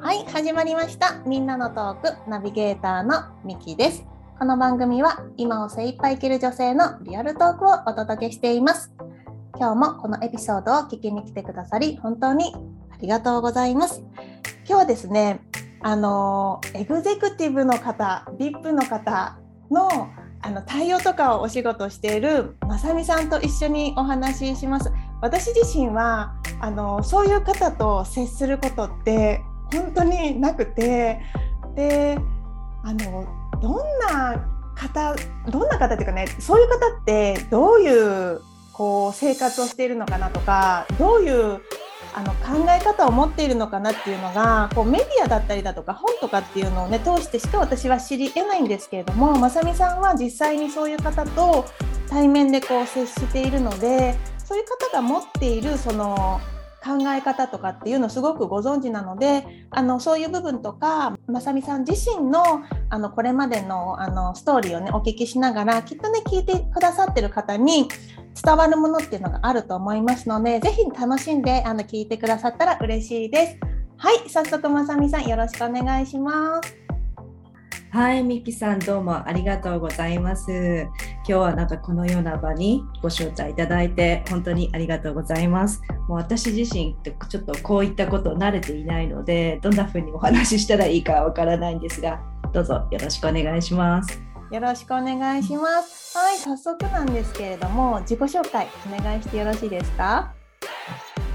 はい始まりました。みんなのトークナビゲーターのみきです。この番組は今を精一杯生きる女性のリアルトークをお届けしています。今日もこのエピソードを聞きに来てくださり本当にありがとうございます。今日はですねあのエグゼクティブの方 VIP の方のあの対応とかをお仕事しているまさみさんと一緒にお話しします。私自身はあのそういう方と接することって本当になくてであのどんな方どんな方っていうかねそういう方ってどういうこう生活をしているのかなとかどういうあの考え方を持っているのかなっていうのがこうメディアだったりだとか本とかっていうのをね通してしか私は知り得ないんですけれどもまさみさんは実際にそういう方と対面でこう接しているのでそういう方が持っているその考え方とかっていうのをすごくご存知なのであのそういう部分とかまさみさん自身のあのこれまでのあのストーリーをねお聞きしながらきっとね聞いてくださってる方に伝わるものっていうのがあると思いますのでぜひ楽しんであの聞いてくださったら嬉しいです。はい早速まさみさんよろしくお願いします。はい、ミキさんどうもありがとうございます。今日はなんかこのような場にご招待いただいて本当にありがとうございます。もう私自身ってちょっとこういったこと慣れていないので、どんな風にお話ししたらいいかわからないんですが、どうぞよろしくお願いします。よろしくお願いします。はい、早速なんですけれども、自己紹介お願いしてよろしいですか？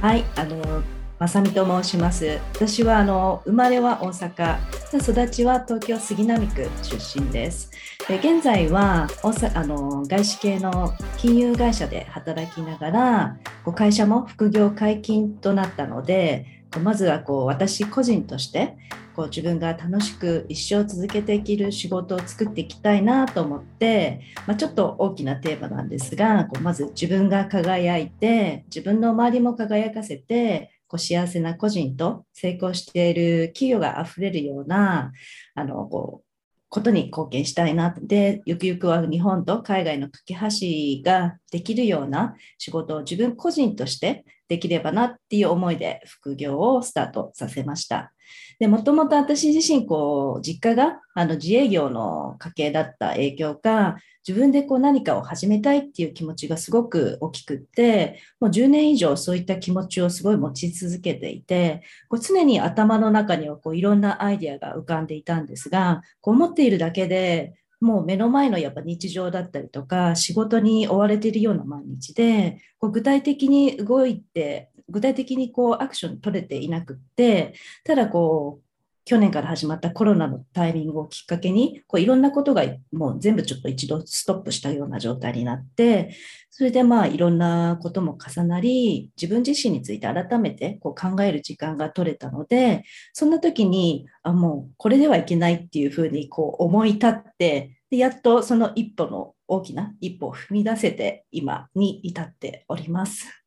はい、あのまさみと申します。私はあの生まれは大阪、育ちは東京杉並区出身です。で現在は大阪あの外資系の金融会社で働きながら、こう会社も副業解禁となったので、まずはこう私個人としてこう自分が楽しく一生続けていける仕事を作っていきたいなと思って、まあ、ちょっと大きなテーマなんですがこうまず自分が輝いて自分の周りも輝かせてこう幸せな個人と成功している企業があふれるようなあのこうことに貢献したいなでゆくゆくは日本と海外の架け橋ができるような仕事を自分個人としてできればなっていう思いで副業をスタートさせました。で、もともと私自身、こう、実家があの自営業の家系だった影響か、自分でこう何かを始めたいっていう気持ちがすごく大きくって、もう10年以上そういった気持ちをすごい持ち続けていて、こう常に頭の中にはこういろんなアイデアが浮かんでいたんですが、こう思っているだけで、もう目の前のやっぱ日常だったりとか仕事に追われているような毎日でこう具体的に動いて具体的にこうアクション取れていなくってただこう去年から始まったコロナのタイミングをきっかけに、こういろんなことがもう全部ちょっと一度ストップしたような状態になって、それでまあいろんなことも重なり、自分自身について改めてこう考える時間が取れたので、そんな時に、あ、もうこれではいけないっていうふうにこう思い立って、でやっとその一歩の大きな一歩を踏み出せて今に至っております。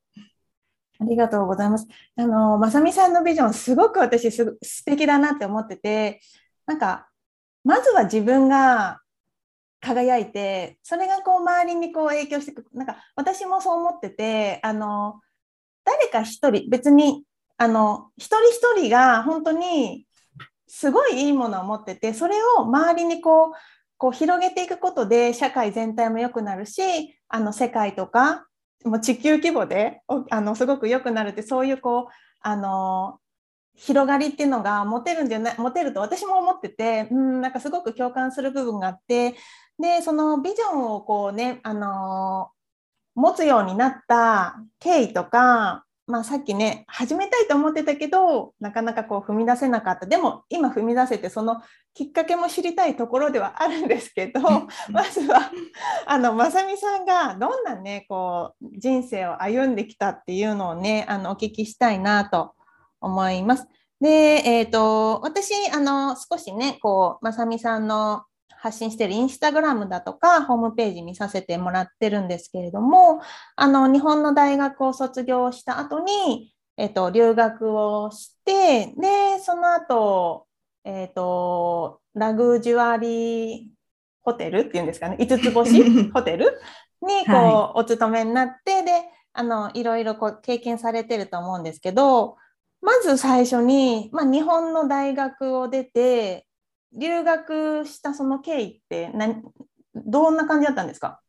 ありがとうございます。あの、まさみさんのビジョン、すごく私す、素敵だなって思ってて、なんか、まずは自分が輝いて、それがこう周りにこう影響していく。なんか、私もそう思ってて、あの、誰か一人、別に、あの、一人一人が本当にすごいいいものを持ってて、それを周りにこう、こう広げていくことで社会全体も良くなるし、あの世界とかもう地球規模であのすごく良くなるってそういうこうあの広がりっていうのが持てるんじゃない持てると私も思ってて、うん、なんかすごく共感する部分があってでそのビジョンをこうねあの持つようになった経緯とかまあ、さっきね始めたいと思ってたけどなかなかこう踏み出せなかったでも今踏み出せてそのきっかけも知りたいところではあるんですけど まずはあのまさみさんがどんなねこう人生を歩んできたっていうのをねあのお聞きしたいなと思います。で、えーと、私あの少しねこうまさみさんの発信しているインスタグラムだとか、ホームページ見させてもらってるんですけれども、あの、日本の大学を卒業した後に、えっと、留学をして、で、その後、えっと、ラグジュアリーホテルっていうんですかね、5つ星 ホテルにこう、はい、お勤めになって、で、あのいろいろこう経験されてると思うんですけどまず最初に、まあ、日本の大学を出て留学したその経緯って何どんな感じだったんですか？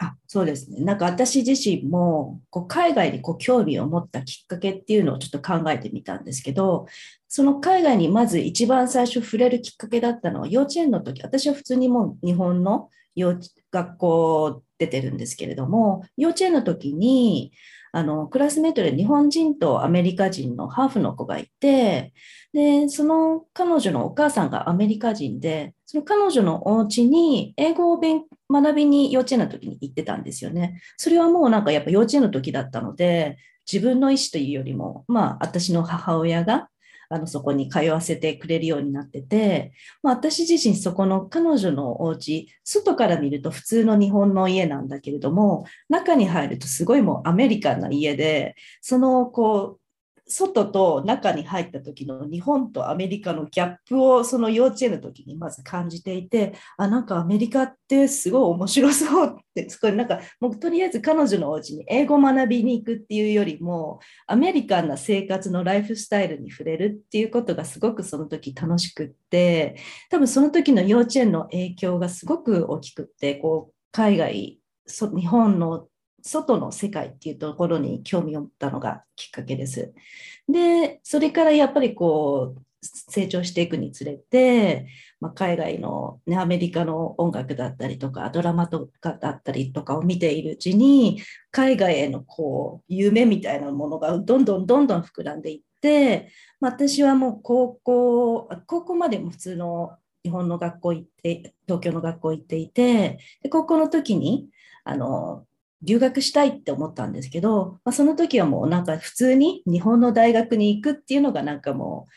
あそうですね。なんか私自身もこう海外にこう興味を持ったきっかけっていうのをちょっと考えてみたんですけど、その海外にまず一番最初触れるきっかけだったのは幼稚園の時、私は普通にもう日本の幼学校出てるんですけれども、幼稚園の時にあのクラスメートで日本人とアメリカ人のハーフの子がいて、で、その彼女のお母さんがアメリカ人で、その彼女のお家に英語を勉学びに幼稚園の時に行ってたんですよね。それはもうなんかやっぱ幼稚園の時だったので、自分の意思というよりも、まあ私の母親があのそこに通わせてくれるようになってて、まあ、私自身そこの彼女のお家外から見ると普通の日本の家なんだけれども中に入るとすごいもうアメリカンな家でそのこう外と中に入った時の日本とアメリカのギャップをその幼稚園の時にまず感じていてあなんかアメリカってすごい面白そうってそこになんかもうとりあえず彼女のお家に英語学びに行くっていうよりもアメリカンな生活のライフスタイルに触れるっていうことがすごくその時楽しくって多分その時の幼稚園の影響がすごく大きくってこう海外日本の外の世界っていうところに興味を持ったのがきっかけです。で、それからやっぱりこう、成長していくにつれて、まあ、海外の、ね、アメリカの音楽だったりとかドラマとかだったりとかを見ているうちに海外へのこう夢みたいなものがどんどんどんどん膨らんでいって、まあ、私はもう高校高校までも普通の日本の学校行って東京の学校行っていてで高校の時にあの留学したいって思ったんですけど、まあ、その時はもうなんか普通に日本の大学に行くっていうのがなんかも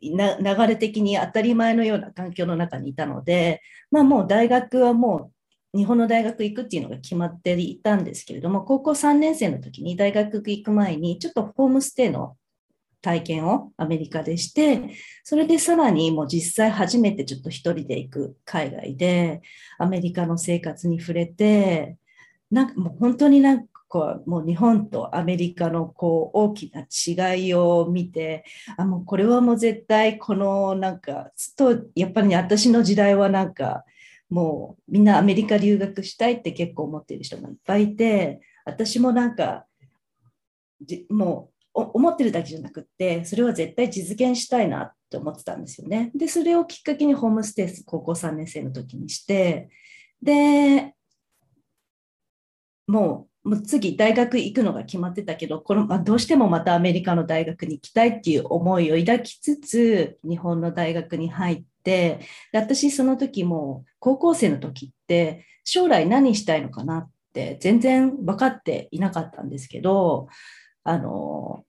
う流れ的に当たり前のような環境の中にいたので、まあ、もう大学はもう日本の大学行くっていうのが決まっていたんですけれども高校3年生の時に大学行く前にちょっとホームステイの体験をアメリカでしてそれでさらにもう実際初めてちょっと一人で行く海外でアメリカの生活に触れてなんかもう本当になんかこうもう日本とアメリカのこう大きな違いを見てあもうこれはもう絶対このなんかとやっぱり、ね、私の時代はなんかもうみんなアメリカ留学したいって結構思ってる人がいっぱいいて私もなんかもう思ってるだけじゃなくてそれは絶対実現したいなって思ってたんですよね。でそれをきっかけにホームステイス高校3年生の時にしてでもうもう次大学行くのが決まってたけどこの、まあ、どうしてもまたアメリカの大学に行きたいっていう思いを抱きつつ日本の大学に入ってで私その時も高校生の時って将来何したいのかなって全然分かっていなかったんですけどあの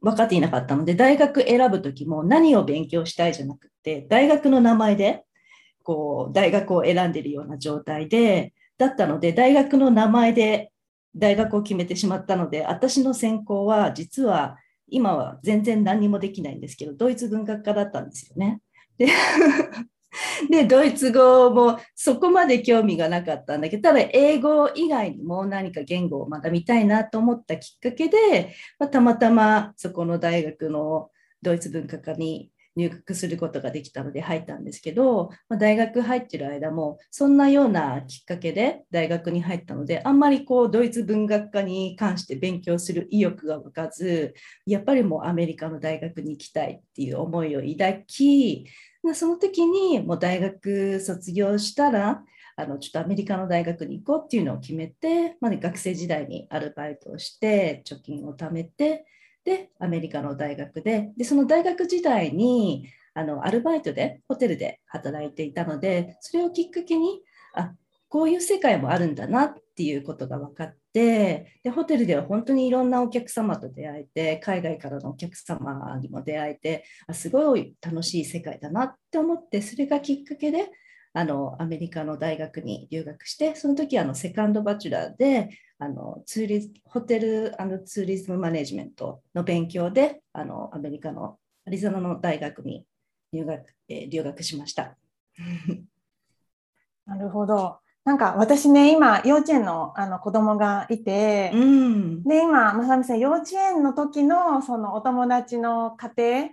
分かっていなかったので大学選ぶ時も何を勉強したいじゃなくて大学の名前でこう大学を選んでるような状態でだったので、大学の名前で大学を決めてしまったので、私の専攻は実は今は全然何にもできないんですけど、ドイツ文学科だったんですよね。で で、ドイツ語もそこまで興味がなかったんだけど、ただ英語以外にも何か言語を学びたいなと思ったきっかけで、まあ、たまたまそこの大学のドイツ文化科に入学することができたので入ったんですけど、まあ、大学入ってる間もそんなようなきっかけで大学に入ったのであんまりこうドイツ文学科に関して勉強する意欲が湧かずやっぱりもうアメリカの大学に行きたいっていう思いを抱きその時にもう大学卒業したらあのちょっとアメリカの大学に行こうっていうのを決めて、まあ、ね学生時代にアルバイトをして貯金を貯めてでアメリカの大学で。でその大学時代にあのアルバイトでホテルで働いていたのでそれをきっかけにあこういう世界もあるんだなっていうことが分かってでホテルでは本当にいろんなお客様と出会えて海外からのお客様にも出会えてあすごい楽しい世界だなって思ってそれがきっかけであのアメリカの大学に留学してその時あのセカンドバチュラーであのツーリホテルツーリズムマネジメントの勉強であのアメリカのアリゾナの大学に留学,、えー、留学しました。なるほど。なんか私ね今幼稚園のあの子供がいて、うん、で今まさみさん幼稚園の時のそのお友達の家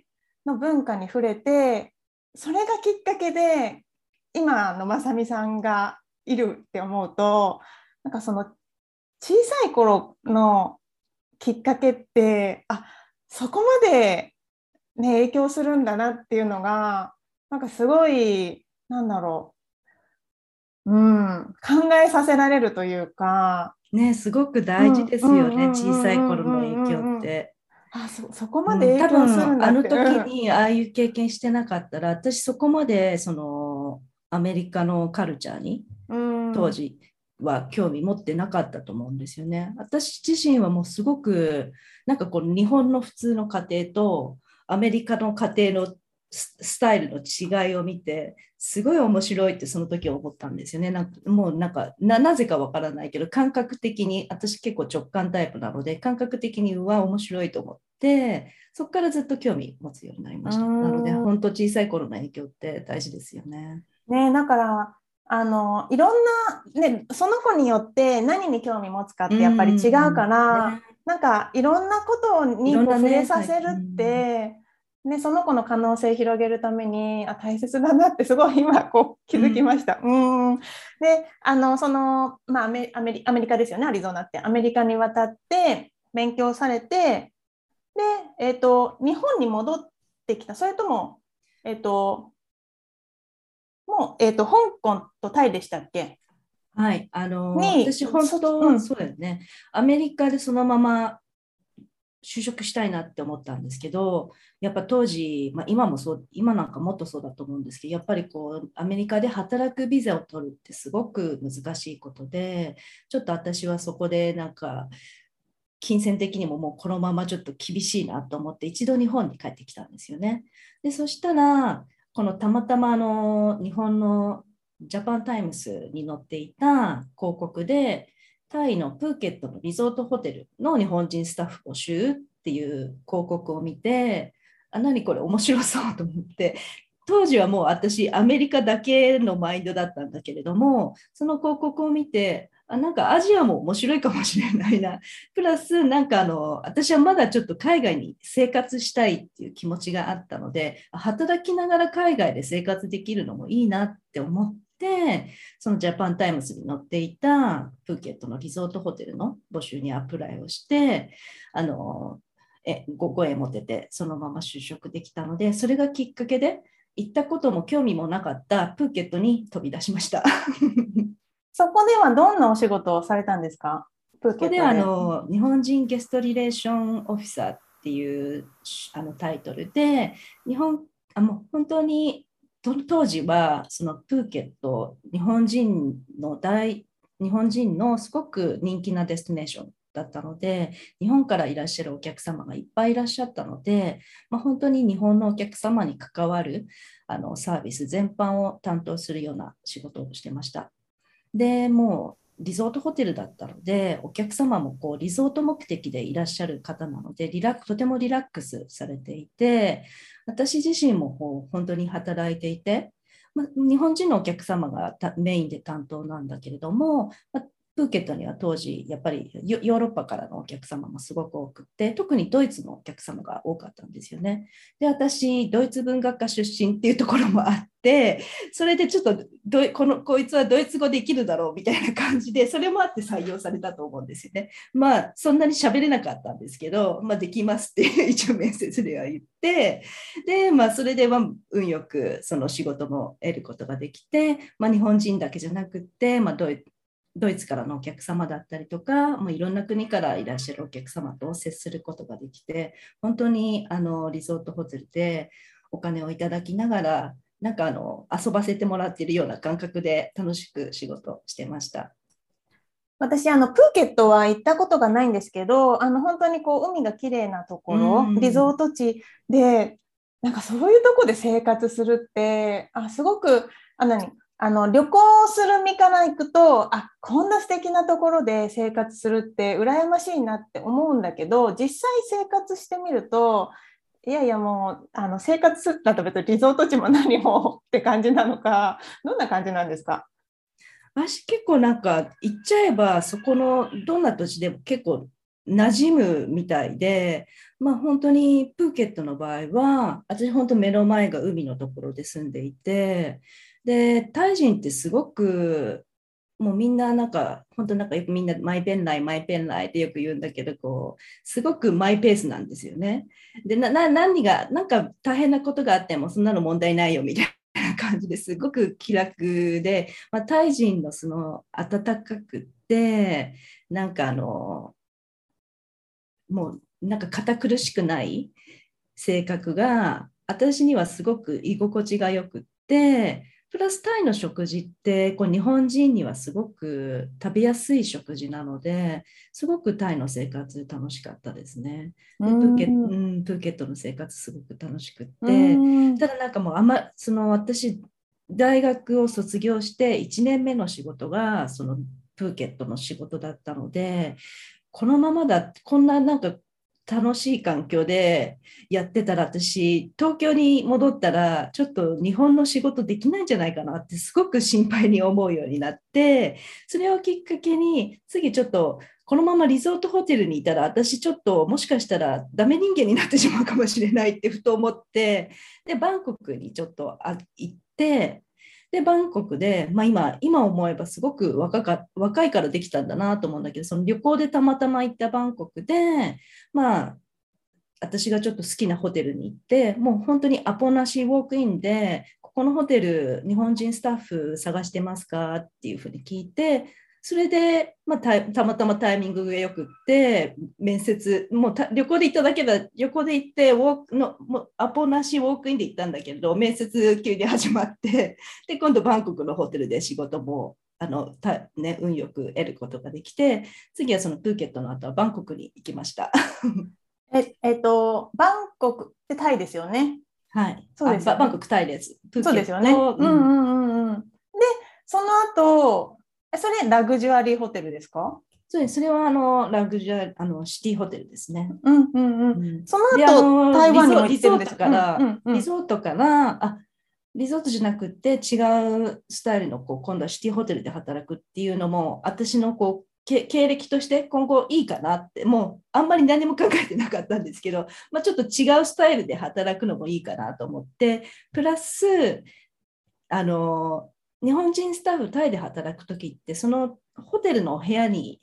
庭の文化に触れてそれがきっかけで今のまさみさんがいるって思うとなんかその小さい頃のきっかけってあそこまで、ね、影響するんだなっていうのがなんかすごいなんだろう、うん、考えさせられるというか。ね、すごく大事ですよね、小さい頃の影響って。あそそこまで影響するんだ、うん、あの時にああいう経験してなかったら、私そこまでそのアメリカのカルチャーに当時は興味持ってなかったと思うんですよね。私自身はもうすごくなんかこの日本の普通の家庭とアメリカの家庭のスタイルの違いを見てすごい面白いってその時思ったんですよね。なんかもうなんかなぜかわからないけど感覚的に私結構直感タイプなので感覚的にうわ面白いと思ってそこからずっと興味持つようになりました。なので本当小さい頃の影響って大事ですよね。ねだからあのいろんな、ね、その子によって何に興味持つかってやっぱり違うから、うんね、なんかいろんなことにこう触れさせるって、ね、その子の可能性広げるためにあ大切だなってすごい今こう気づきました。うん、であのその、まあ、アメアメリアメリカですよねアリゾナって。アメリカに渡って勉強されてで、えーと、日本に戻ってきた。それとも、えーともう、えーと、香港とタイでしたっけ？はい、あの私、本当、うん、そうだよね、アメリカでそのまま就職したいなって思ったんですけど、やっぱ当時、まあ、今もそう、今なんかもっとそうだと思うんですけど、やっぱりこう、アメリカで働くビザを取るってすごく難しいことで、ちょっと私はそこでなんか、金銭的にももうこのままちょっと厳しいなと思って、一度日本に帰ってきたんですよね。で、そしたら、このたまたまの日本のジャパンタイムズに載っていた広告で、タイのプーケットのリゾートホテルの日本人スタッフ募集っていう広告を見て、あ、何これ面白そうと思って、当時はもう私アメリカだけのマインドだったんだけれども、その広告を見て、あなんかアジアも面白いかもしれないな。プラス、なんかあの、私はまだちょっと海外に生活したいっていう気持ちがあったので、働きながら海外で生活できるのもいいなって思って、そのジャパンタイムズに載っていたプーケットのリゾートホテルの募集に apply をして、あの、えごご縁持てて、そのまま就職できたので、それがきっかけで、行ったことも興味もなかったプーケットに飛び出しました。そこではどんなお仕事をされたんですか？プーケットであの日本人 guest relation officer っていうあのタイトルで日本あもう本当に当時はそのプーケット日本人の大日本人のすごく人気な destination だったので日本からいらっしゃるお客様がいっぱいいらっしゃったので、まあ、本当に日本のお客様に関わるあのサービス全般を担当するような仕事をしてました。でもうリゾートホテルだったのでお客様もこうリゾート目的でいらっしゃる方なのでリラックとてもリラックスされていて私自身もこう本当に働いていて、ま、日本人のお客様がメインで担当なんだけれども、ま、プーケットには当時やっぱりヨーロッパからのお客様もすごく多くて特にドイツのお客様が多かったんですよね。で私ドイツ文学科出身っていうところもあってそれでちょっとどこのこいつはドイツ語できるだろうみたいな感じでそれもあって採用されたと思うんですよね。まあそんなに喋れなかったんですけど、まあ、できますって 一応面接では言ってで、まあ、それでは運よくその仕事も得ることができて、まあ、日本人だけじゃなくて、まあ、ドイドイツからのお客様だったりとか、もういろんな国からいらっしゃるお客様と接することができて、本当にあのリゾートホテルでお金をいただきながら、なんかあの遊ばせてもらっているような感覚で楽しく仕事してました。私あのプーケットは行ったことがないんですけどあの本当にこう海が綺麗なところ、リゾート地でなんかそういうとこで生活するってあすごくあ何？あの旅行する身から行くとあこんな素敵なところで生活するって羨ましいなって思うんだけど実際生活してみるといやいやもうあの生活するだと別にリゾート地も何もって感じなのかどんな感じなんですか？私結構なんか行っちゃえばそこのどんな土地でも結構馴染むみたいで、まあ、本当にプーケットの場合は私本当目の前が海のところで住んでいてでタイ人ってすごくもうみんななんか本当なんかよくみんなマイペンライマイペンライってよく言うんだけどこうすごくマイペースなんですよね。でな何がなんか大変なことがあってもそんなの問題ないよみたいな感じですごく気楽で、まあ、タイ人のその温かくってなんかあのもうなんか堅苦しくない性格が私にはすごく居心地がよくってプラスタイの食事ってこう日本人にはすごく食べやすい食事なのですごくタイの生活楽しかったですね。でプーケうん、プーケットの生活すごく楽しくってただなんかもうあんまその私大学を卒業して1年目の仕事がそのプーケットの仕事だったのでこのままだこんななんか楽しい環境でやってたら私東京に戻ったらちょっと日本の仕事できないんじゃないかなってすごく心配に思うようになってそれをきっかけに次ちょっとこのままリゾートホテルにいたら私ちょっともしかしたらダメ人間になってしまうかもしれないってふと思ってでバンコクにちょっと行ってで、バンコクで、まあ、今、今思えばすごく若か若いからできたんだなと思うんだけど、その旅行でたまたま行ったバンコクで、まあ、私がちょっと好きなホテルに行って、もう本当にアポなしウォークインで、ここのホテル、日本人スタッフ探してますかっていうふうに聞いて、それで、まあ、たまたまタイミングがよくって、面接、もう旅行で行っただけだ、旅行で行って、ウォークのもアポなしウォークインで行ったんだけれど、面接急に始まって、で、今度バンコクのホテルで仕事も、あのたね、運よく得ることができて、次はそのプーケットの後はバンコクに行きました。ええっと、バンコクってタイですよね？はい。そうです、ね、バンコクタイです。そうですよね。うんうんうんうん。で、その後、それラグジュアリーホテルですか？そうです。それはあのラグジュアリーあのシティホテルですね。うんうんうん。その後台湾にも行ってるんですから、うんうん、リゾートからあリゾートじゃなくて違うスタイルのこう今度はシティホテルで働くっていうのも私のこう経歴として今後いいかなってもうあんまり何も考えてなかったんですけど、まあ、ちょっと違うスタイルで働くのもいいかなと思ってプラスあの日本人スタッフタイで働く時ってそのホテルの部屋に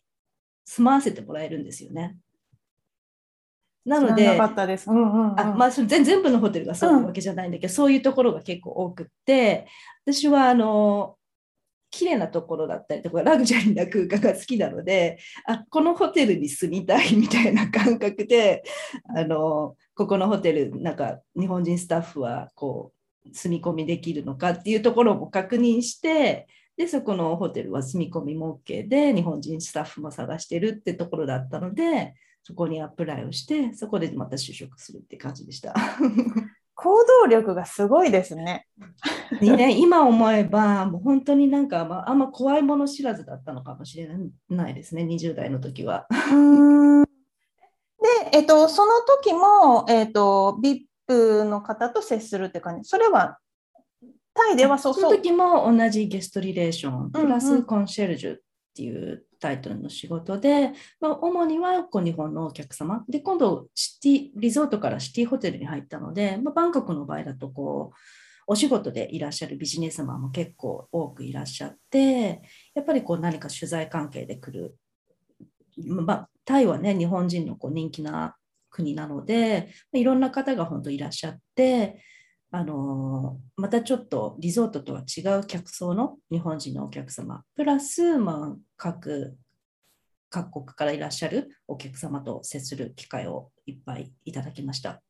住まわせてもらえるんですよね。なので、全部のホテルがそうわけじゃないんだけど、うん、そういうところが結構多くって、私はあの綺麗なところだったりとかラグジュアリーな空間が好きなのであこのホテルに住みたいみたいな感覚であのここのホテルなんか日本人スタッフはこう住み込みできるのかっていうところも確認してでそこのホテルは住み込みも OK で日本人スタッフも探してるってところだったのでそこにアプライをしてそこでまた就職するって感じでした。行動力がすごいですね。ね今思えばもう本当になんか、まあ、あんま怖いもの知らずだったのかもしれないですね20代の時は。で、えっと、その時も、えっと、プの方と接するって感じ。それはタイではそうそう。その時も同じゲストリレーション、プラスコンシェルジュっていうタイトルの仕事で、まあ、主にはこう日本のお客様。で、今度シティ、リゾートからシティホテルに入ったので、まあ、バンコクの場合だとこう、お仕事でいらっしゃるビジネスマンも結構多くいらっしゃって、やっぱりこう何か取材関係で来る。まあ、タイはね、日本人のこう人気な国なのでいろんな方が本当いらっしゃってあのまたちょっとリゾートとは違う客層の日本人のお客様プラス、まあ、各各国からいらっしゃるお客様と接する機会をいっぱいいただきました。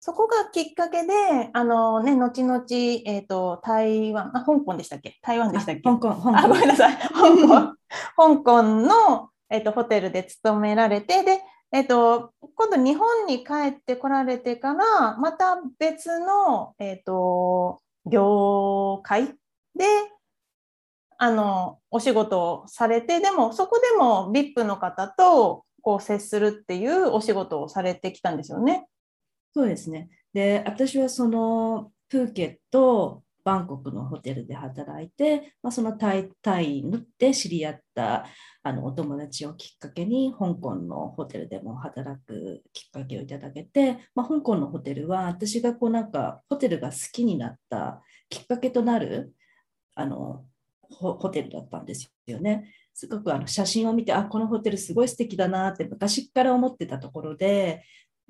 そこがきっかけで、あのね、後々、えっ、ー、と、台湾、あ、香港でしたっけ？台湾でしたっけ？香港、香港。あ、ごめんなさい。香港、香港の、えっ、ー、と、ホテルで勤められて、で、えっと、今度日本に帰ってこられてからまた別の、えっと、業界であのお仕事をされてでもそこでも VIP の方とこう接するっていうお仕事をされてきたんですよね。そうですねで私はそのプーケットバンコクのホテルで働いて、まあ、そのタイタイで知り合ったあのお友達をきっかけに香港のホテルでも働くきっかけをいただけて、まあ、香港のホテルは私がこうなんかホテルが好きになったきっかけとなるあのホテルだったんですよね。すごくあの写真を見て、あ、このホテルすごい素敵だなって昔から思ってたところで、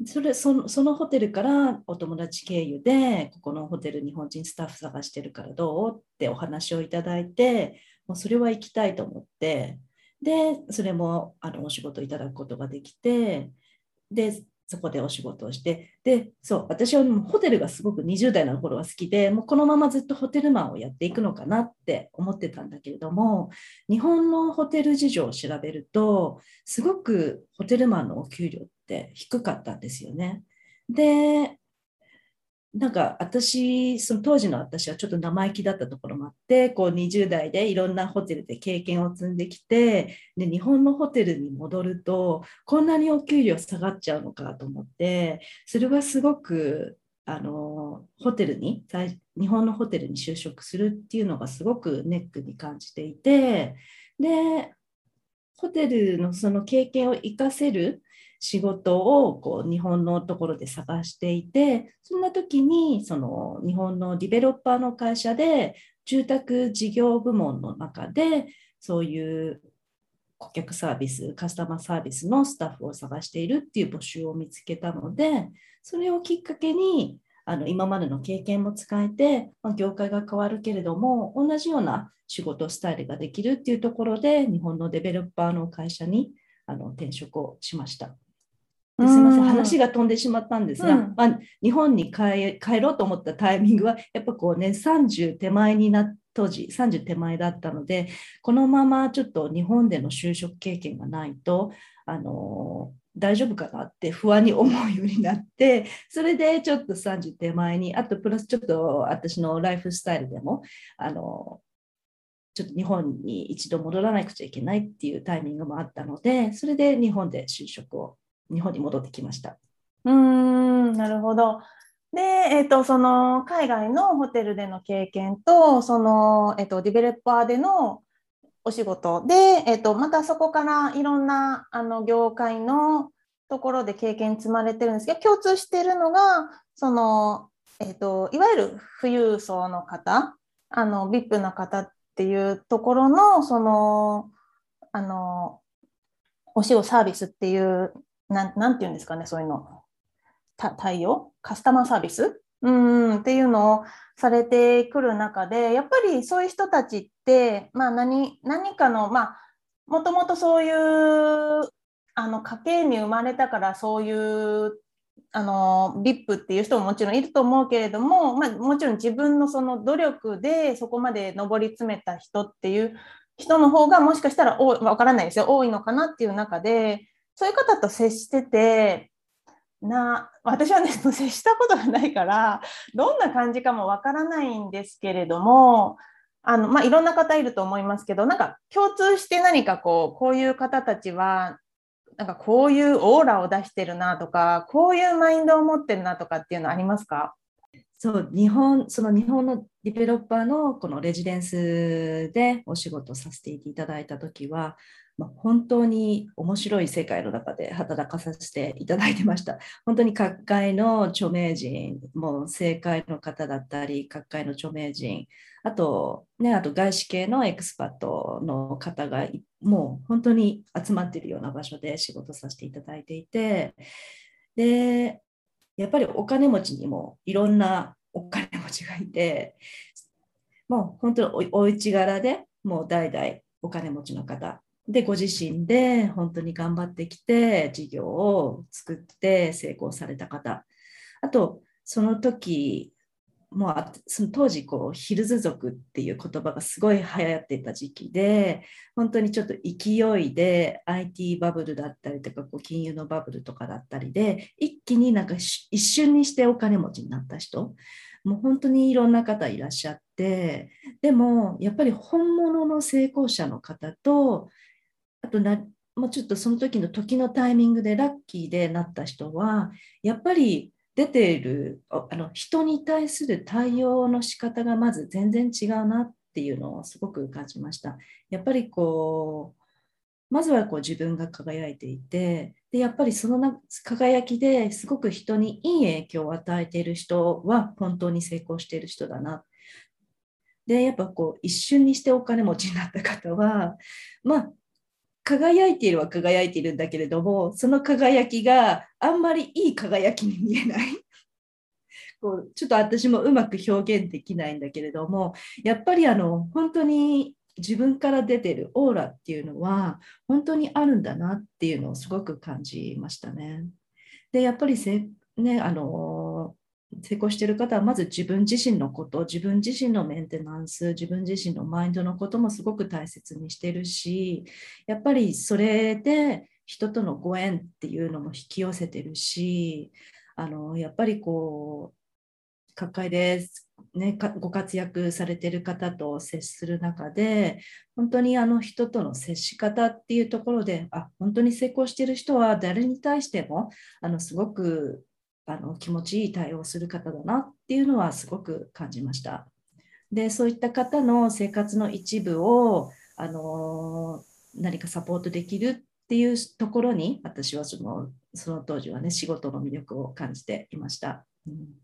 それそのそのホテルからお友達経由で、ここのホテル日本人スタッフ探してるからどう？ってお話をいただいて、もうそれは行きたいと思って、で、それもあのお仕事いただくことができて、で、そこでお仕事をして、で、そう、私はホテルがすごく20代の頃は好きで、もうこのままずっとホテルマンをやっていくのかなって思ってたんだけれども、日本のホテル事情を調べると、すごくホテルマンのお給料て低かったんですよね。で、なんか私、その当時の私はちょっと生意気だったところもあって、こう20代でいろんなホテルで経験を積んできて、で日本のホテルに戻ると、こんなにお給料下がっちゃうのかと思って、それはすごくあのホテルに、日本のホテルに就職するっていうのがすごくネックに感じていて、で、ホテルのその経験を生かせる仕事をこう日本のところで探していてそんな時にその日本のディベロッパーの会社で住宅事業部門の中でそういう顧客サービスカスタマーサービスのスタッフを探しているっていう募集を見つけたのでそれをきっかけにあの今までの経験も使えて、まあ、業界が変わるけれども同じような仕事スタイルができるっていうところで日本のデベロッパーの会社にあの転職をしました。ですみません。話が飛んでしまったんですが、うん、まあ、日本に帰帰ろうと思ったタイミングはやっぱこうね30手前にな当時30手前だったのでこのままちょっと日本での就職経験がないとあの大丈夫かなって不安に思うようになってそれでちょっと30手前にあとプラスちょっと私のライフスタイルでもあのちょっと日本に一度戻らなくちゃいけないっていうタイミングもあったのでそれで日本で就職を日本に戻ってきました。うんなるほど。で、えーと、その海外のホテルでの経験とその、えーと、ディベロッパーでのお仕事で、えーと、またそこからいろんなあの業界のところで経験積まれてるんですけど共通してるのがその、えー、といわゆる富裕層の方あの VIP の方っていうところのそのあのお仕事サービスっていうなんなんていうんですかね、そういうの。対応？カスタマーサービスうんっていうのをされてくる中で、やっぱりそういう人たちって、まあ何、何かの、まあ、もともとそういうあの家系に生まれたからそういうあの VIP っていう人ももちろんいると思うけれども、まあ、もちろん自分のその努力でそこまで上り詰めた人っていう人の方がもしかしたらわからないですよ。多いのかなっていう中でそういう方と接してて、な私はね、接したことがないから、どんな感じかもわからないんですけれども、あのまあ、いろんな方いると思いますけど、なんか共通して何かこう、こういう方たちは、なんかこういうオーラを出してるなとか、こういうマインドを持ってるなとかっていうのありますか？そう日本その日本のディベロッパーのこのレジデンスでお仕事させていただいた時はまあ、本当に面白い世界の中で働かさせていただいてました。本当に各界の著名人、もう政界の方だったり、各界の著名人、あと、ね、あと外資系のエクスパットの方がもう本当に集まっているような場所で仕事させていただいていて、で、やっぱりお金持ちにもいろんなお金持ちがいて、もう本当におお家柄でもう代々お金持ちの方で、ご自身で本当に頑張ってきて、事業を作って成功された方。あと、その時、もうその当時こうヒルズ族っていう言葉がすごい流行ってた時期で本当にちょっと勢いで IT バブルだったりとかこう金融のバブルとかだったりで一気になんか一瞬にしてお金持ちになった人もう本当にいろんな方いらっしゃってでもやっぱり本物の成功者の方とあとなもうちょっとその時の時のタイミングでラッキーでなった人はやっぱり出ているあの人に対する対応の仕方がまず全然違うなっていうのをすごく感じました。やっぱりこうまずはこう自分が輝いていてでやっぱりその輝きですごく人にいい影響を与えている人は本当に成功している人だな。でやっぱこう一瞬にしてお金持ちになった方はまあ輝いているは輝いているんだけれどもその輝きがあんまりいい輝きに見えない こうちょっと私もうまく表現できないんだけれどもやっぱりあの本当に自分から出てるオーラっていうのは本当にあるんだなっていうのをすごく感じましたね。でやっぱりせ、ね、あの成功している方はまず自分自身のこと自分自身のメンテナンス自分自身のマインドのこともすごく大切にしてるしやっぱりそれで人とのご縁っていうのも引き寄せてるしあのやっぱりこう抱えで、ね、ご活躍されてる方と接する中で本当にあの人との接し方っていうところであ本当に成功してる人は誰に対してもあのすごくあの気持ちいい対応する方だなっていうのはすごく感じました。でそういった方の生活の一部をあの何かサポートできるっていうところに私はそのその当時はね仕事の魅力を感じていました。うん、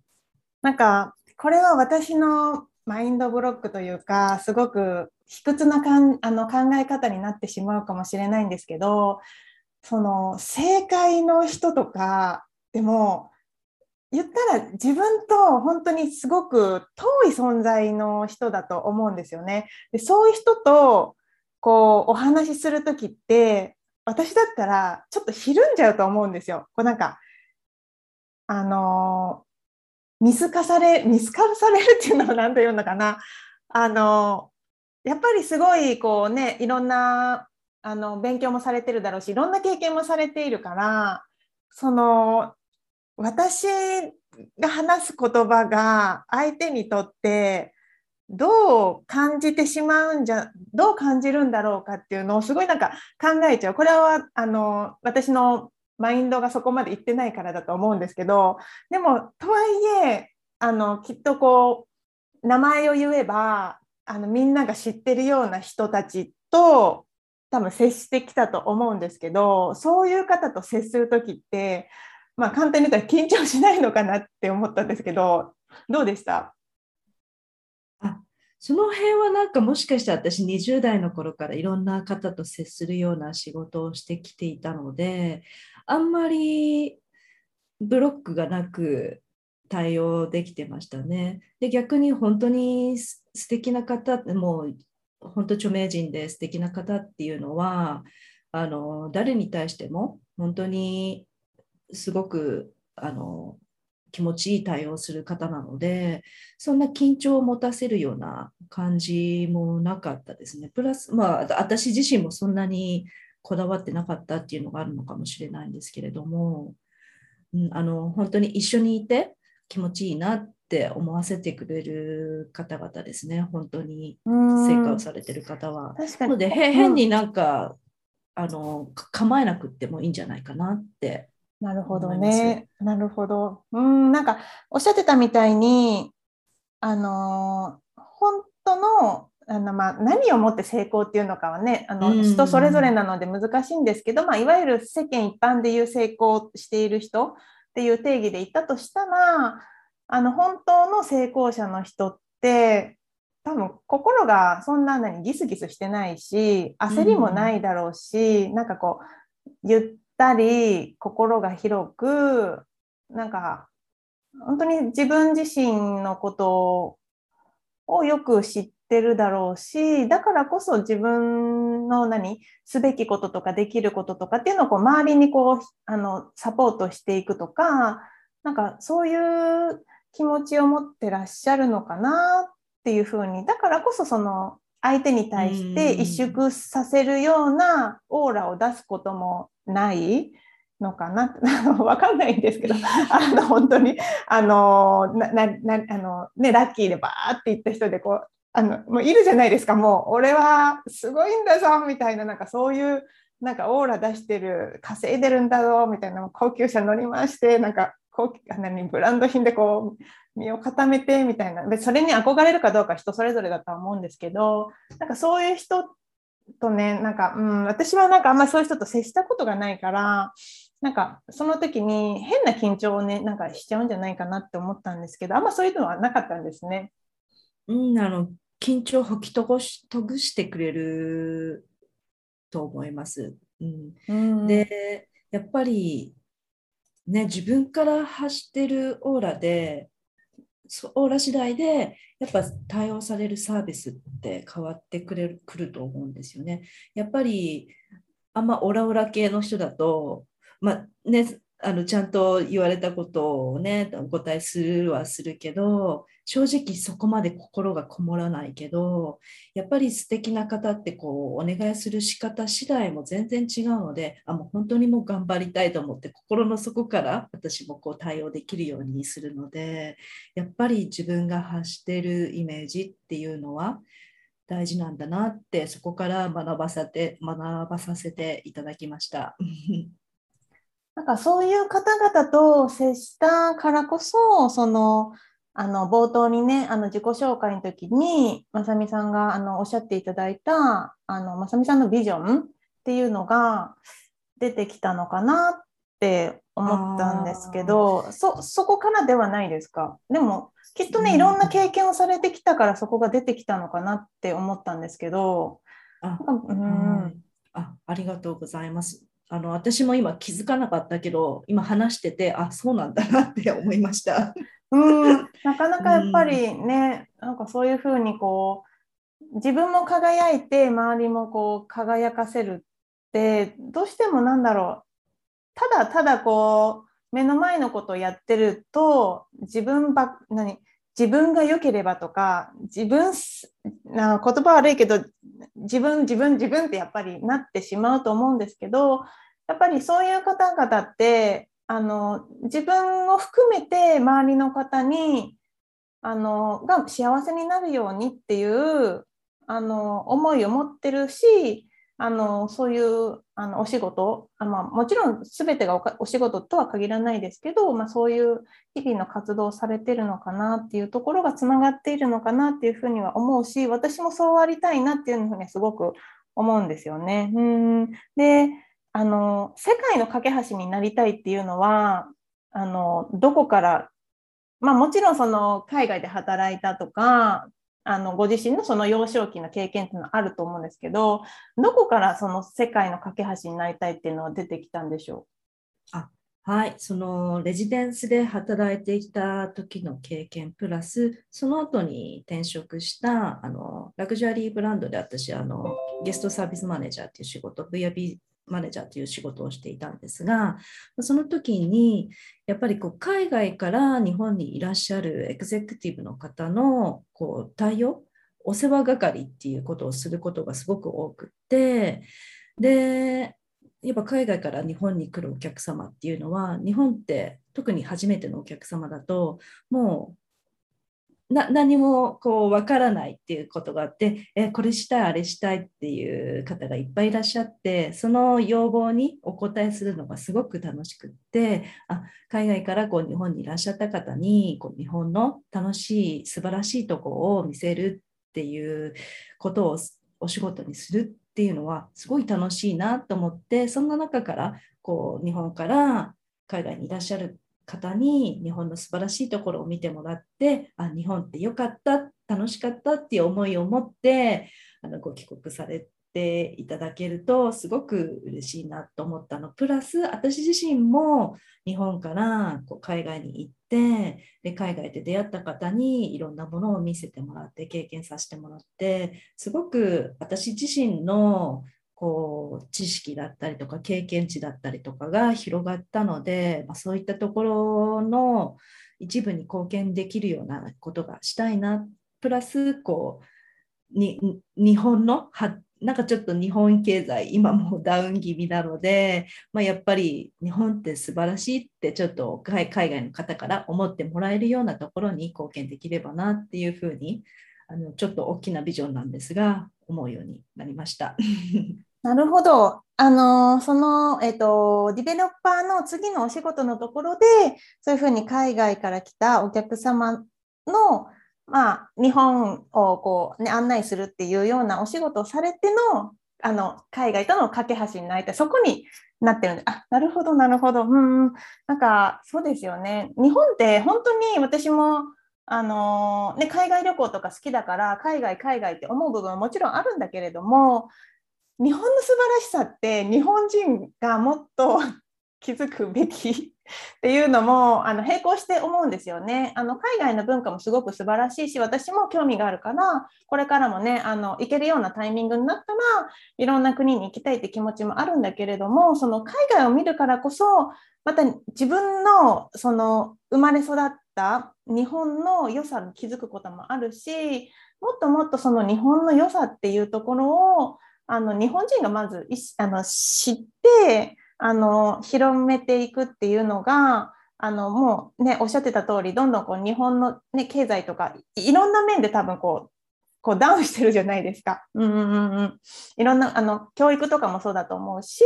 なんかこれは私のマインドブロックというかすごく卑屈なかんあの考え方になってしまうかもしれないんですけどその正解の人とかでも言ったら自分と本当にすごく遠い存在の人だと思うんですよね。でそういう人とこうお話しする時って私だったらちょっとひるんじゃうと思うんですよ。こうなんかあの見透かされ見透かされるっていうのは何て言うのかな。あのやっぱりすごいこうねいろんなあの勉強もされてるだろうしいろんな経験もされているからその私が話す言葉が相手にとってどう感じてしまうんじゃどう感じるんだろうかっていうのをすごいなんか考えちゃう。これはあの私のマインドがそこまでいってないからだと思うんですけどでもとはいえあのきっとこう名前を言えばあのみんなが知ってるような人たちと多分接してきたと思うんですけどそういう方と接する時ってまあ、簡単に言ったら緊張しないのかなって思ったんですけど、どうでした？あその辺はなんかもしかしたら私20代の頃からいろんな方と接するような仕事をしてきていたので、あんまりブロックがなく対応できてましたね。で逆に本当に素敵な方もう本当著名人で素敵な方っていうのはあの誰に対しても本当にすごくあの気持ちいい対応する方なので、そんな緊張を持たせるような感じもなかったですね。プラス、まあ、私自身もそんなにこだわってなかったっていうのがあるのかもしれないんですけれども、うん、あの本当に一緒にいて気持ちいいなって思わせてくれる方々ですね、本当に成果をされてる方は。なので、変になんか、あの構えなくてもいいんじゃないかなってなるほどね。なるほど。うん、なんかおっしゃってたみたいに、あの本当のあのまあ、何をもって成功っていうのかはねあの人それぞれなので難しいんですけど、まあ、いわゆる世間一般でいう成功している人っていう定義で言ったとしたらあの本当の成功者の人って多分心がそんなにギスギスしてないし焦りもないだろうし、うん、なんかこうゆったり心が広くなんか本当に自分自身のことをよく知ってるだろうしだからこそ自分の何すべきこととかできることとかっていうのをこう周りにこうあのサポートしていくとかなんかそういう気持ちを持ってらっしゃるのかなっていうふうにだからこそその相手に対して萎縮させるようなオーラを出すこともないのかな。わかんないんですけど あの本当にあのななあの、ね、ラッキーでバーって言った人でこうあのもういるじゃないですか。もう俺はすごいんだぞみたいななんかそういうなんかオーラ出してる稼いでるんだぞみたいな高級車乗りましてなんかこう何ブランド品でこう身を固めてみたいなでそれに憧れるかどうか人それぞれだとは思うんですけどなんかそういう人とねなんか、うん、私はなんかあんまりそういう人と接したことがないからなんかその時に変な緊張をねなんかしちゃうんじゃないかなって思ったんですけどあんまそういうのはなかったんですね。うん、あの緊張を吹きとごしとぐしてくれると思います。うん、うん、でやっぱりね自分から発してるオーラでオーラ次第でやっぱ対応されるサービスって変わってくれるくると思うんですよね。やっぱりあんまオラオラ系の人だとまあね、あのちゃんと言われたことをねお答えするはするけど正直そこまで心がこもらないけどやっぱり素敵な方ってこうお願いする仕方次第も全然違うのであもう本当にもう頑張りたいと思って心の底から私もこう対応できるようにするのでやっぱり自分が発してるイメージっていうのは大事なんだなってそこから学ばせて学ばさせていただきました。なんかそういう方々と接したからこそ、その、あの冒頭にね、あの自己紹介の時に、まさみさんがあのおっしゃっていただいた、あのまさみさんのビジョンっていうのが出てきたのかなって思ったんですけど、そそこからではないですか？でも、きっとね、いろんな経験をされてきたからそこが出てきたのかなって思ったんですけど、あ,、うん、あありがとうございます。あの私も今気づかなかったけど今話しててあそうなんだなって思いました。うん。なかなかやっぱりね、うん、なんかそういうふうにこう自分も輝いて周りもこう輝かせるってどうしてもなんだろう。ただただこう目の前のことをやってると自分ば何自分が良ければとか自分な言葉悪いけど自分自分自分ってやっぱりなってしまうと思うんですけどやっぱりそういう方々ってあの自分を含めて周りの方にあのが幸せになるようにっていうあの思いを持ってるしあのそういうあのお仕事あ、まあ、もちろん全てがお仕事とは限らないですけど、まあ、そういう日々の活動をされてるのかなっていうところがつながっているのかなっていうふうには思うし私もそうありたいなっていうふうにすごく思うんですよね。うんであの世界の架け橋になりたいっていうのはあのどこから、まあ、もちろんその海外で働いたとかあのご自身のその幼少期の経験っていうのはあると思うんですけどどこからその世界の架け橋になりたいっていうのは出てきたんでしょう？あはい。そのレジデンスで働いていた時の経験プラスその後に転職したあのラグジュアリーブランドで私あのゲストサービスマネージャーっていう仕事 VIP マネージャーという仕事をしていたんですが、その時にやっぱりこう海外から日本にいらっしゃるエグゼクティブの方のこう対応、お世話係っていうことをすることがすごく多くて、で、やっぱ海外から日本に来るお客様っていうのは、日本って特に初めてのお客様だと、もうな何もこう分からないっていうことがあってえこれしたいあれしたいっていう方がいっぱいいらっしゃってその要望にお答えするのがすごく楽しくってあ海外からこう日本にいらっしゃった方にこう日本の楽しい素晴らしいとこを見せるっていうことをお仕事にするっていうのはすごい楽しいなと思ってそんな中からこう日本から海外にいらっしゃる方に日本の素晴らしいところを見てもらってあ日本って良かった楽しかったっていう思いを持ってあのご帰国されていただけるとすごく嬉しいなと思ったの。プラス私自身も日本からこう海外に行ってで海外で出会った方にいろんなものを見せてもらって経験させてもらってすごく私自身のこう知識だったりとか経験値だったりとかが広がったので、まあ、そういったところの一部に貢献できるようなことがしたいなプラスこうに日本のはなんかちょっと日本経済今もダウン気味なので、まあ、やっぱり日本って素晴らしいってちょっと海外の方から思ってもらえるようなところに貢献できればなっていうふうにあのちょっと大きなビジョンなんですが思うようになりました。なるほど。あのその、えっ、と、ディベロッパーの次のお仕事のところで、そういうふうに海外から来たお客様の、まあ、日本をこう、ね、案内するっていうようなお仕事をされての、あの、海外との架け橋になりたい。そこになってるんで、あ、なるほど、なるほど。うん、なんか、そうですよね。日本って本当に私も、あのね、海外旅行とか好きだから海外海外って思う部分はもちろんあるんだけれども日本の素晴らしさって日本人がもっと 気づくべきっていうのもあの並行して思うんですよね。あの海外の文化もすごく素晴らしいし私も興味があるからこれからもねあの行けるようなタイミングになったらいろんな国に行きたいって気持ちもあるんだけれどもその海外を見るからこそまた自分のその生まれ育った日本の良さに気づくこともあるしもっともっとその日本の良さっていうところをあの日本人がまずあの知ってあの広めていくっていうのがあのもうねおっしゃってた通りどんどんこう日本の、ね、経済とかいろんな面で多分こうこうダウンしてるじゃないですか。うんうんうん、いろんなあの教育とかもそうだと思うし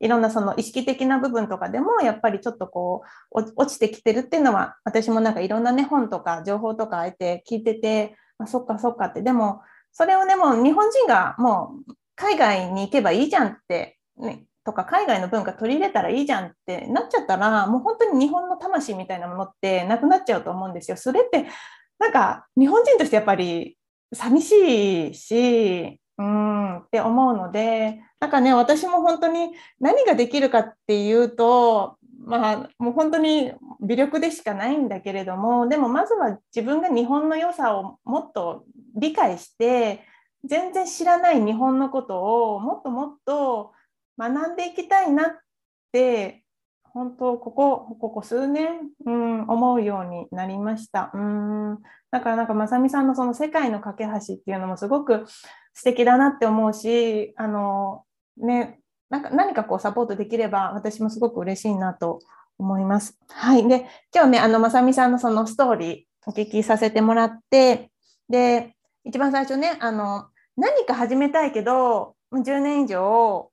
いろんなその意識的な部分とかでもやっぱりちょっとこう落ちてきてるっていうのは私もなんかいろんなね本とか情報とかあえて聞いててあそっかそっかってでもそれをねもう日本人がもう海外に行けばいいじゃんって、ね、とか海外の文化取り入れたらいいじゃんってなっちゃったらもう本当に日本の魂みたいなものってなくなっちゃうと思うんですよ。それってなんか日本人としてやっぱり寂しいしうんって思うのでなんかね私も本当に何ができるかっていうとまあもう本当に微力でしかないんだけれどもでもまずは自分が日本の良さをもっと理解して全然知らない日本のことをもっともっと学んでいきたいなって本当ここここ数年、うん、思うようになりました。うんだからなんかまさみさんのその世界の架け橋っていうのもすごく素敵だなって思うしあのねなんか何かこうサポートできれば私もすごく嬉しいなと思います。はい。で、今日ね、あの、まさみさんのそのストーリーお聞きさせてもらって、で、一番最初ね、あの、何か始めたいけど、10年以上、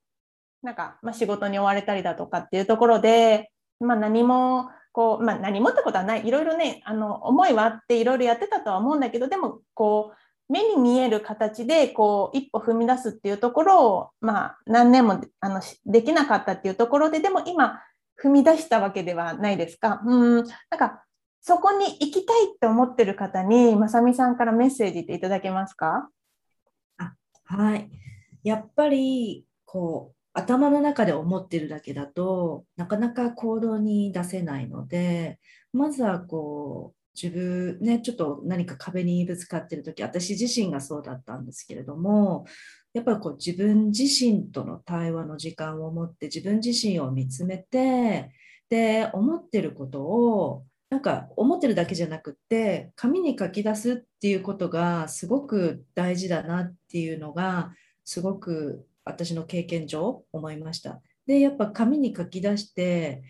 なんか、まあ、仕事に追われたりだとかっていうところで、まあ、何も、こう、まあ、何もってことはない。いろいろね、あの、思いはあっていろいろやってたとは思うんだけど、でも、こう、目に見える形で、こう、一歩踏み出すっていうところを、まあ、何年も、あの、できなかったっていうところで、でも今、踏み出したわけではないですか。うん、なんか、そこに行きたいって思ってる方に、まさみさんからメッセージっていただけますか？はい。やっぱり、こう、頭の中で思ってるだけだとなかなか行動に出せないのでまずはこう自分ねちょっと何か壁にぶつかってる時私自身がそうだったんですけれどもやっぱりこう自分自身との対話の時間を持って自分自身を見つめてで思ってることをなんか思ってるだけじゃなくって紙に書き出すっていうことがすごく大事だなっていうのがすごく私の経験上思いました。でやっぱ紙に書き出して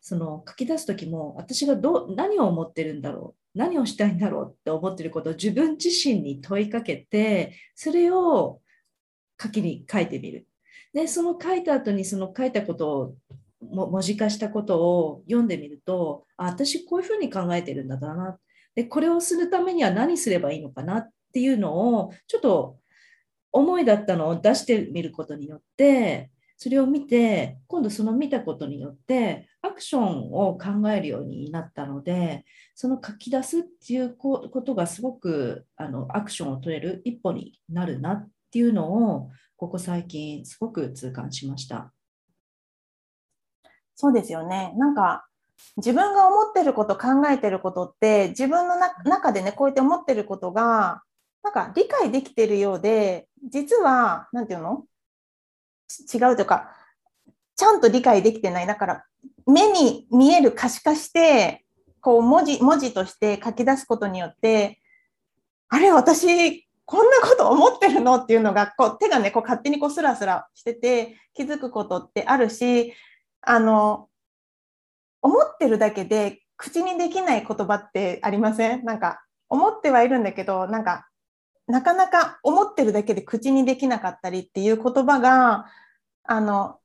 その書き出す時も私がど何を思ってるんだろう何をしたいんだろうって思ってることを自分自身に問いかけてそれを書きに書いてみる。でその書いた後にその書いたことを文字化したことを読んでみるとあ私こういうふうに考えてるんだなでこれをするためには何すればいいのかな？っていうのをちょっと思いだったのを出してみることによってそれを見て今度その見たことによってアクションを考えるようになったのでその書き出すっていうことがすごくあのアクションを取れる一歩になるなっていうのをここ最近すごく痛感しました。そうですよね。なんか自分が思ってること考えてることって自分の中でねこうやって思ってることがなんか理解できてるようで実は何て言うの？違うというかちゃんと理解できてない。だから目に見える可視化してこう文字文字として書き出すことによってあれ私こんなこと思ってるの？っていうのがこう手がねこう勝手にこうスラスラしてて気づくことってあるしあの、思ってるだけで口にできない言葉ってありません？なんか、思ってはいるんだけど、なんか、なかなか思ってるだけで口にできなかったりっていう言葉が、あの、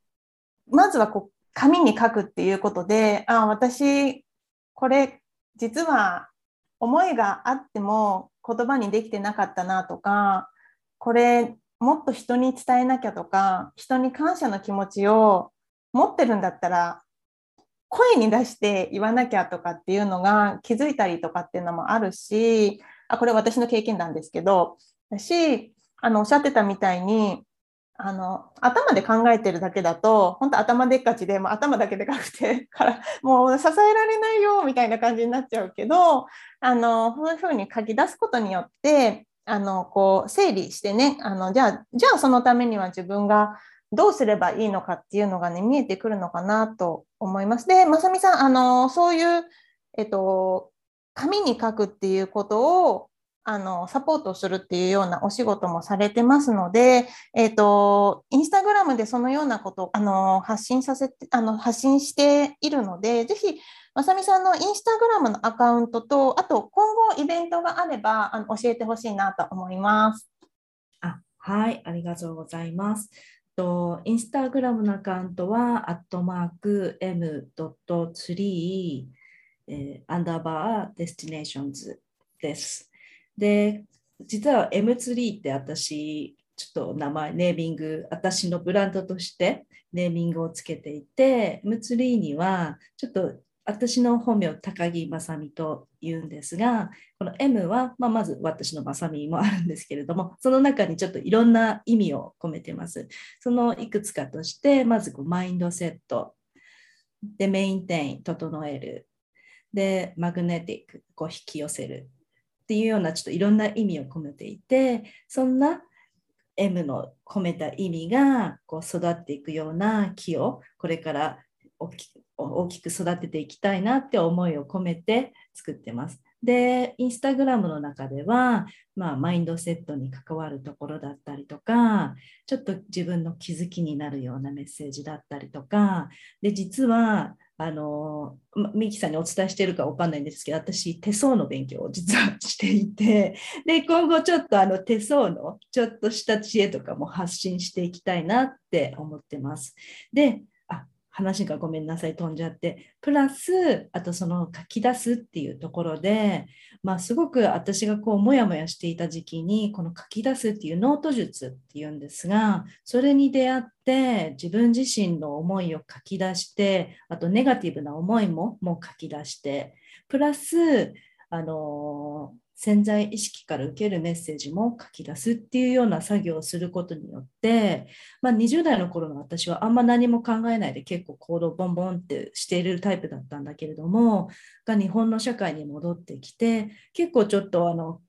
まずはこう、紙に書くっていうことで、あ、私、これ、実は思いがあっても言葉にできてなかったなとか、これ、もっと人に伝えなきゃとか、人に感謝の気持ちを持ってるんだったら、声に出して言わなきゃとかっていうのが気づいたりとかっていうのもあるし、あこれ私の経験なんですけど、だし、あの、おっしゃってたみたいに、あの、頭で考えてるだけだと、本当頭でっかちで、もう頭だけでかくて、から、もう支えられないよ、みたいな感じになっちゃうけど、あの、そういうふうに書き出すことによって、あの、こう、整理してね、あの、じゃあ、じゃあそのためには自分がどうすればいいのかっていうのがね、見えてくるのかなと思います。で、まさみさん、あの、そういう、えっと、紙に書くっていうことを、あの、サポートするっていうようなお仕事もされてますので、えっ、と、インスタグラムでそのようなことを、あの、発信させて、あの、発信しているので、ぜひ、まさみさんのインスタグラムのアカウントと、あと、今後イベントがあれば、あの教えてほしいなと思います。あはい、ありがとうございます。とインスタグラムのアカウントは、アットマーク m.3、えー、アンダーバー destinations です。で、実は M3 って私、ちょっと名前、ネーミング、私のブランドとしてネーミングをつけていて、M3 にはちょっと私の本名、高木正美と言うんですが、この M は、まあ、まず私の正美もあるんですけれども、その中にちょっといろんな意味を込めてます。そのいくつかとして、まずこうマインドセット、で、メインテイン、整える、で、マグネティック、こう引き寄せる、っていうようなちょっといろんな意味を込めていてそんな M の込めた意味がこう育っていくような木をこれから大きく育てていきたいなって思いを込めて作ってます。で、インスタグラムの中では、まあ、マインドセットに関わるところだったりとか、ちょっと自分の気づきになるようなメッセージだったりとか、で、実はあの、ミキさんにお伝えしてるかわかんないんですけど、私、手相の勉強を実はしていて、で、今後ちょっとあの手相のちょっとした知恵とかも発信していきたいなって思ってます。で、話がごめんなさい、飛んじゃって。プラス、あとその書き出すっていうところで、まあ、すごく私がこうもやもやしていた時期にこの書き出すっていうノート術っていうんですがそれに出会って自分自身の思いを書き出してあとネガティブな思いももう書き出してプラスあの潜在意識から受けるメッセージも書き出すっていうような作業をすることによって、まあ、20代の頃の私はあんま何も考えないで結構行動ボンボンってしているタイプだったんだけれどもが日本の社会に戻ってきて結構ちょっとあの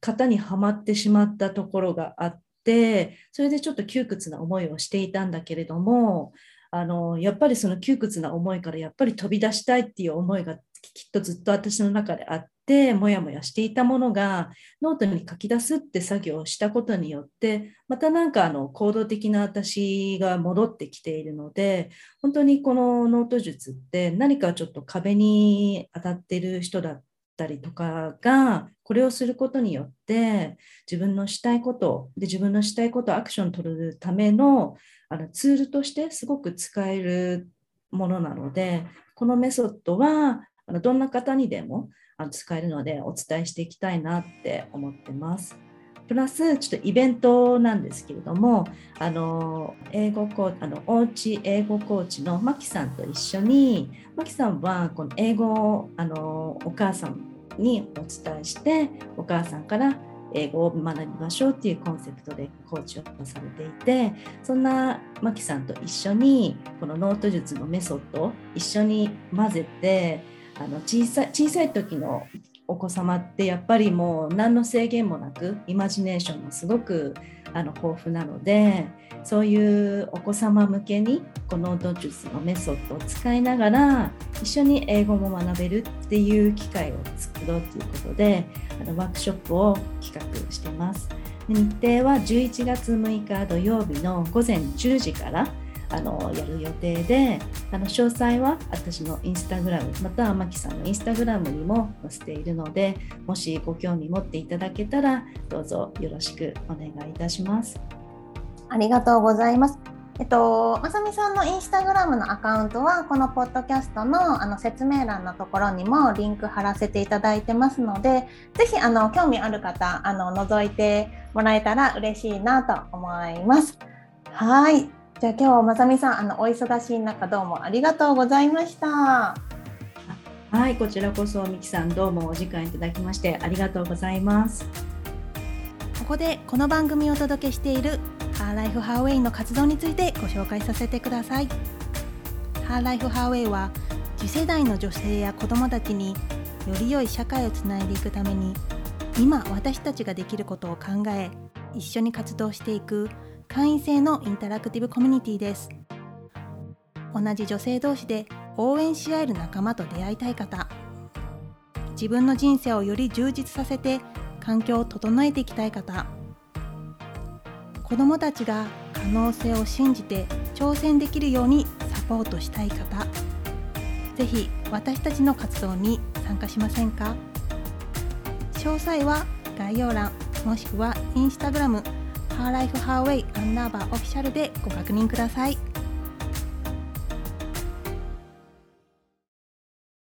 型にはまってしまったところがあってそれでちょっと窮屈な思いをしていたんだけれどもあのやっぱりその窮屈な思いからやっぱり飛び出したいっていう思いがきっとずっと私の中であってもやもやしていたものがノートに書き出すって作業をしたことによってまたなんかあの行動的な私が戻ってきているので本当にこのノート術って何かちょっと壁に当たってる人だったりとかがこれをすることによって自分のしたいことで自分のしたいことアクションを取るためのあのツールとしてすごく使えるものなのでこのメソッドはあのどんな方にでもあの使えるのでお伝えしていきたいなって思ってます。プラスちょっとイベントなんですけれどもあの英語コあのおうち英語コーチのマキさんと一緒にマキさんはこの英語をあのお母さんにお伝えしてお母さんから英語を学びましょうっていうコンセプトでコーチをされていてそんなマキさんと一緒にこのノート術のメソッドを一緒に混ぜてあの小さ小さい時のお子様ってやっぱりもう何の制限もなくイマジネーションがすごくあの豊富なのでそういうお子様向けにこのノート術のメソッドを使いながら一緒に英語も学べるっていう機会を作ろうということであのワークショップを企画してます。日程は11月6日土曜日の午前10時からあのやる予定であの詳細は私のインスタグラムまたはマキさんのインスタグラムにも載せているのでもしご興味持っていただけたらどうぞよろしくお願いいたします。ありがとうございます。えっと、まさみさんのインスタグラムのアカウントはこのポッドキャストのあの説明欄のところにもリンク貼らせていただいてますのでぜひあの興味ある方あの覗いてもらえたら嬉しいなと思います。はいじゃあ今日はまさみさんあのお忙しい中どうもありがとうございました。はい、こちらこそみきさんどうもお時間いただきましてありがとうございます。ここでこの番組をお届けしているハーライフハーウェイの活動についてご紹介させてくださいハーライフハーウェイは次世代の女性や子どもたちにより良い社会をつないでいくために今私たちができることを考え一緒に活動していく会員制のインタラクティブコミュニティです。同じ女性同士で応援し合える仲間と出会いたい方。自分の人生をより充実させて環境を整えていきたい方。子どもたちが可能性を信じて挑戦できるようにサポートしたい方。ぜひ私たちの活動に参加しませんか？詳細は概要欄もしくはインスタグラム。ハーライフハーウェイアンナーバーオフィシャルでご確認ください。